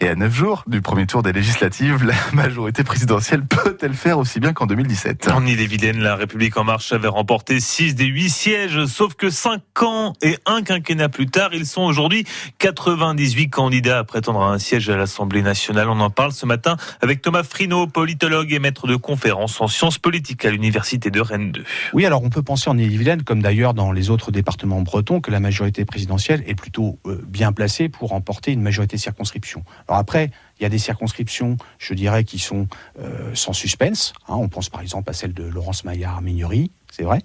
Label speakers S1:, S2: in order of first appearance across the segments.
S1: Et à neuf jours du premier tour des législatives, la majorité présidentielle peut-elle faire aussi bien qu'en 2017
S2: En Ille-et-Vilaine, la République En Marche avait remporté 6 des 8 sièges, sauf que 5 ans et un quinquennat plus tard, ils sont aujourd'hui 98 candidats à prétendre à un siège à l'Assemblée nationale. On en parle ce matin avec Thomas Frino, politologue et maître de conférences en sciences politiques à l'Université de Rennes 2.
S3: Oui, alors on peut penser en Ille-et-Vilaine, comme d'ailleurs dans les autres départements bretons, que la majorité présidentielle est plutôt euh, bien placée pour remporter une majorité de circonscriptions. Après, il y a des circonscriptions, je dirais, qui sont euh, sans suspense. Hein. on pense par exemple à celle de Laurence Maillard-Mignery, c'est vrai.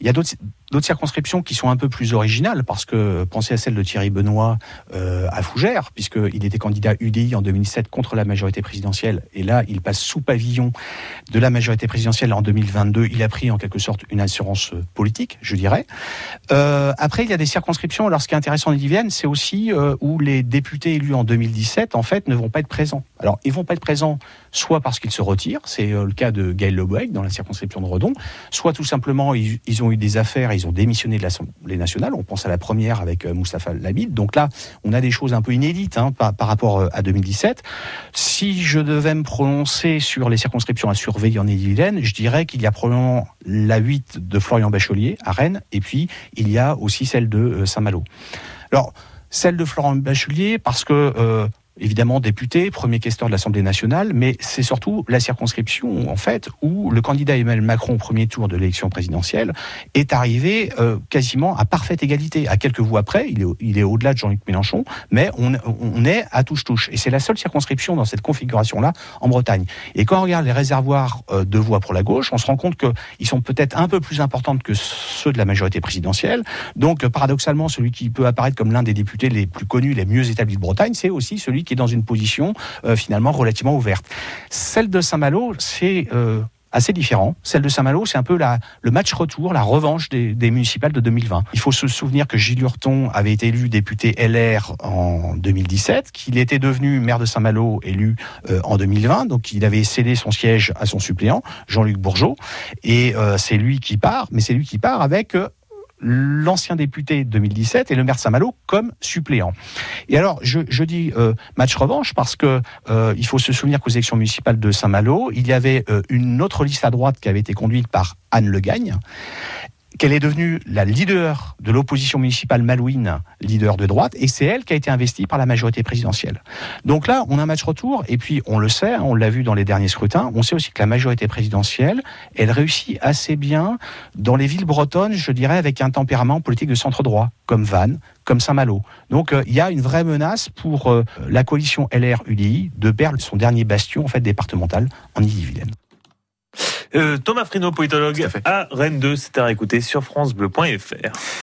S3: Il y a d'autres circonscriptions qui sont un peu plus originales, parce que pensez à celle de Thierry Benoît euh, à Fougères, puisqu'il était candidat UDI en 2007 contre la majorité présidentielle, et là, il passe sous pavillon de la majorité présidentielle en 2022. Il a pris en quelque sorte une assurance euh, politique, je dirais. Euh, après, il y a des circonscriptions, alors ce qui est intéressant en Vienne, c'est aussi euh, où les députés élus en 2017, en fait, ne vont pas présents. Alors, ils vont pas être présents soit parce qu'ils se retirent, c'est euh, le cas de Gaël Lebouec dans la circonscription de Redon, soit tout simplement ils, ont eu des affaires, ils ont démissionné de l'Assemblée nationale. On pense à la première avec euh, Moustapha Labid. Donc là, on a des choses un peu inédites hein, par, rapport euh, à 2017. Si je devais me prononcer sur les circonscriptions à surveiller en Ille-et-Vilaine, je dirais qu'il y a probablement la 8 de Florian Bachelier à Rennes, et puis il y a aussi celle de Saint-Malo. Alors, celle de Florent Bachelier, parce que évidemment député, premier questeur de l'Assemblée nationale, mais c'est surtout la circonscription, en fait, où le candidat Emmanuel Macron au premier tour de l'élection présidentielle est arrivé euh, quasiment à parfaite égalité. À quelques voix près, il est, il est au-delà de Jean-Luc Mélenchon, mais on, on est à touche-touche. Et c'est la seule circonscription dans cette configuration-là en Bretagne. Et quand on regarde les réservoirs euh, de voix pour la gauche, on se rend compte qu'ils sont peut-être un peu plus importants que ceux de la majorité présidentielle. Donc, paradoxalement, celui qui peut apparaître comme l'un des députés les plus connus, les mieux établis de Bretagne, c'est aussi celui qui est dans une position euh, finalement relativement ouverte. Celle de Saint-Malo, c'est euh, assez différent. Celle de Saint-Malo, c'est un peu la, le match retour, la revanche des, municipales de 2020. Il faut se souvenir que Gilles Hurton avait été élu député LR en 2017, qu'il était devenu maire de Saint-Malo élu euh, en 2020, donc il avait cédé son siège à son suppléant, Jean-Luc Bourgeot, et c'est lui qui part, mais c'est lui qui part avec l'ancien député 2017 et le maire Saint-Malo comme suppléant. Et alors, je, je dis euh, match revanche parce que euh, il faut se souvenir qu'aux élections municipales de Saint-Malo, il y avait euh, une autre liste à droite qui avait été conduite par Anne Le Gagne qu'elle est devenue la leader de l'opposition municipale malouine, leader de droite, et c'est elle qui a été investie par la majorité présidentielle. Donc là, on a un match retour, et puis on le sait, on l'a vu dans les derniers scrutins, on sait aussi que la majorité présidentielle, elle réussit assez bien dans les villes bretonnes, je dirais, avec un tempérament politique de centre-droit, comme Vannes, comme Saint-Malo. Donc euh, il y a une vraie menace pour euh, la coalition LR-UDI de perdre son dernier bastion en fait départemental en Ille-et-Vilaine.
S2: Euh, Thomas Frino, politologue à, à Rennes 2, c'était à écouter sur francebleu.fr.